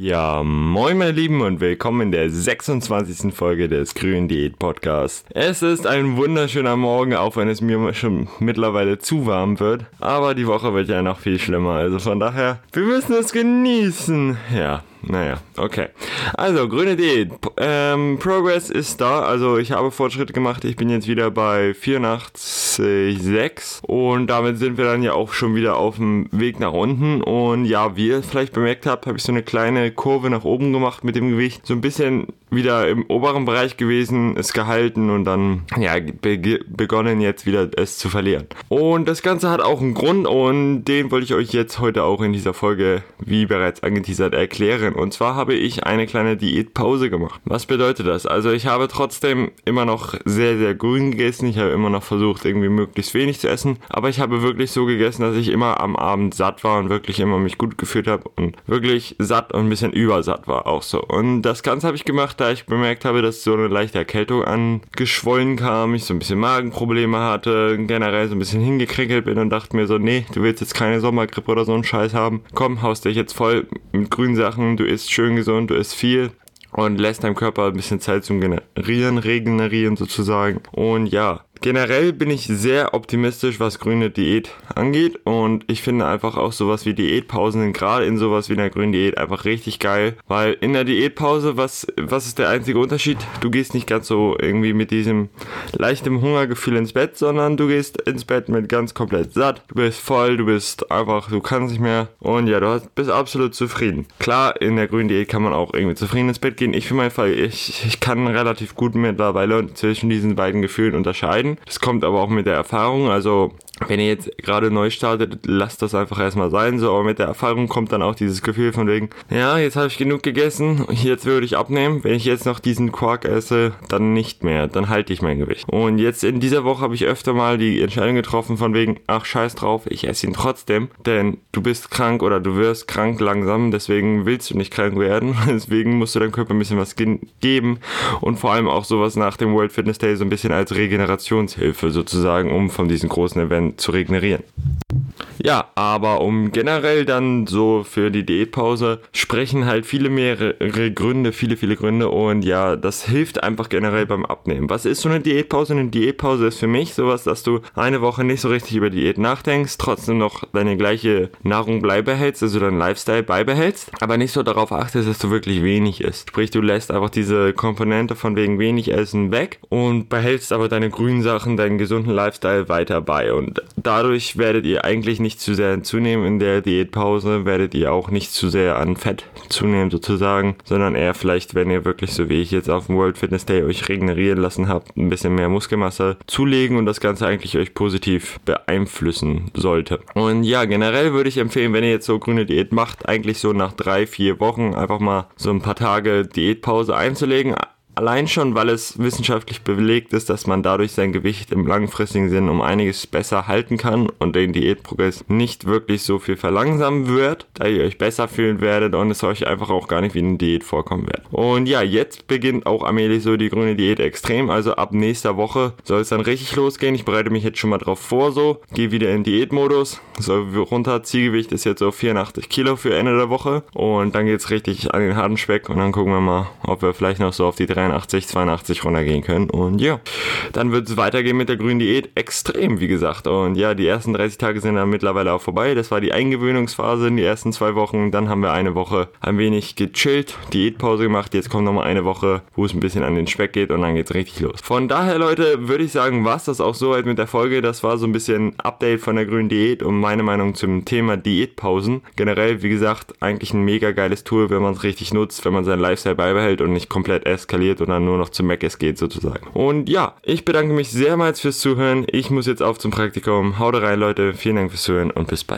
Ja, moin meine Lieben und willkommen in der 26. Folge des Grünen Diät Podcasts. Es ist ein wunderschöner Morgen, auch wenn es mir schon mittlerweile zu warm wird. Aber die Woche wird ja noch viel schlimmer, also von daher, wir müssen es genießen. Ja, naja, okay. Also, grüne Diät. Ähm, Progress ist da. Also, ich habe Fortschritte gemacht. Ich bin jetzt wieder bei 84,6. Und damit sind wir dann ja auch schon wieder auf dem Weg nach unten. Und ja, wie ihr vielleicht bemerkt habt, habe ich so eine kleine Kurve nach oben gemacht mit dem Gewicht. So ein bisschen wieder im oberen Bereich gewesen, ist gehalten und dann, ja, be begonnen jetzt wieder es zu verlieren. Und das Ganze hat auch einen Grund und den wollte ich euch jetzt heute auch in dieser Folge, wie bereits angeteasert, erklären. Und zwar habe ich eine kleine Diätpause gemacht. Was bedeutet das? Also ich habe trotzdem immer noch sehr, sehr grün gegessen. Ich habe immer noch versucht, irgendwie möglichst wenig zu essen. Aber ich habe wirklich so gegessen, dass ich immer am Abend satt war und wirklich immer mich gut gefühlt habe und wirklich satt und ein bisschen übersatt war auch so. Und das Ganze habe ich gemacht, da ich bemerkt habe, dass so eine leichte Erkältung angeschwollen kam, ich so ein bisschen Magenprobleme hatte, generell so ein bisschen hingekrickelt bin und dachte mir so, nee, du willst jetzt keine Sommergrippe oder so einen Scheiß haben. Komm, haust dich jetzt voll mit grünen Sachen, du isst schön gesund, du isst viel und lässt deinem Körper ein bisschen Zeit zum Generieren, regenerieren sozusagen. Und ja, Generell bin ich sehr optimistisch, was grüne Diät angeht und ich finde einfach auch sowas wie Diätpausen, gerade in sowas wie einer grünen Diät, einfach richtig geil, weil in der Diätpause, was, was ist der einzige Unterschied? Du gehst nicht ganz so irgendwie mit diesem leichten Hungergefühl ins Bett, sondern du gehst ins Bett mit ganz komplett satt, du bist voll, du bist einfach, du kannst nicht mehr und ja, du bist absolut zufrieden. Klar, in der grünen Diät kann man auch irgendwie zufrieden ins Bett gehen. Ich für meinen Fall, ich, ich kann relativ gut mittlerweile zwischen diesen beiden Gefühlen unterscheiden entscheiden. Das kommt aber auch mit der Erfahrung. Also wenn ihr jetzt gerade neu startet, lasst das einfach erstmal sein, so, aber mit der Erfahrung kommt dann auch dieses Gefühl von wegen, ja, jetzt habe ich genug gegessen, jetzt würde ich abnehmen, wenn ich jetzt noch diesen Quark esse, dann nicht mehr, dann halte ich mein Gewicht. Und jetzt in dieser Woche habe ich öfter mal die Entscheidung getroffen von wegen, ach scheiß drauf, ich esse ihn trotzdem, denn du bist krank oder du wirst krank langsam, deswegen willst du nicht krank werden, deswegen musst du deinem Körper ein bisschen was geben. Und vor allem auch sowas nach dem World Fitness Day so ein bisschen als Regenerationshilfe sozusagen, um von diesen großen Events zu regenerieren. Ja, aber um generell dann so für die Diätpause sprechen halt viele mehrere Gründe, viele, viele Gründe und ja, das hilft einfach generell beim Abnehmen. Was ist so eine Diätpause? Eine Diätpause ist für mich sowas, dass du eine Woche nicht so richtig über Diät nachdenkst, trotzdem noch deine gleiche Nahrung beibehältst, also deinen Lifestyle beibehältst, aber nicht so darauf achtest, dass du wirklich wenig isst. Sprich, du lässt einfach diese Komponente von wegen wenig Essen weg und behältst aber deine grünen Sachen, deinen gesunden Lifestyle weiter bei und dadurch werdet ihr eigentlich nicht zu sehr zunehmen in der Diätpause, werdet ihr auch nicht zu sehr an Fett zunehmen sozusagen, sondern eher vielleicht, wenn ihr wirklich so wie ich jetzt auf dem World Fitness Day euch regenerieren lassen habt, ein bisschen mehr Muskelmasse zulegen und das Ganze eigentlich euch positiv beeinflussen sollte. Und ja, generell würde ich empfehlen, wenn ihr jetzt so grüne Diät macht, eigentlich so nach drei, vier Wochen einfach mal so ein paar Tage Diätpause einzulegen Allein schon, weil es wissenschaftlich belegt ist, dass man dadurch sein Gewicht im langfristigen Sinn um einiges besser halten kann und den Diätprogress nicht wirklich so viel verlangsamen wird, da ihr euch besser fühlen werdet und es euch einfach auch gar nicht wie eine Diät vorkommen wird. Und ja, jetzt beginnt auch allmählich so die grüne Diät extrem, also ab nächster Woche soll es dann richtig losgehen. Ich bereite mich jetzt schon mal drauf vor, so, gehe wieder in Diätmodus, so runter, Zielgewicht ist jetzt so 84 Kilo für Ende der Woche. Und dann geht es richtig an den harten Speck und dann gucken wir mal, ob wir vielleicht noch so auf die 3 83, 82 runtergehen können. Und ja, dann wird es weitergehen mit der grünen Diät. Extrem, wie gesagt. Und ja, die ersten 30 Tage sind dann mittlerweile auch vorbei. Das war die Eingewöhnungsphase in die ersten zwei Wochen. Dann haben wir eine Woche ein wenig gechillt, Diätpause gemacht. Jetzt kommt nochmal eine Woche, wo es ein bisschen an den Speck geht und dann geht es richtig los. Von daher, Leute, würde ich sagen, war es das auch soweit mit der Folge. Das war so ein bisschen Update von der grünen Diät und meine Meinung zum Thema Diätpausen. Generell, wie gesagt, eigentlich ein mega geiles Tool, wenn man es richtig nutzt, wenn man seinen Lifestyle beibehält und nicht komplett eskaliert geht und dann nur noch zu Mac es geht sozusagen. Und ja, ich bedanke mich sehr mal fürs Zuhören. Ich muss jetzt auf zum Praktikum. Haut rein, Leute. Vielen Dank fürs Zuhören und bis bald.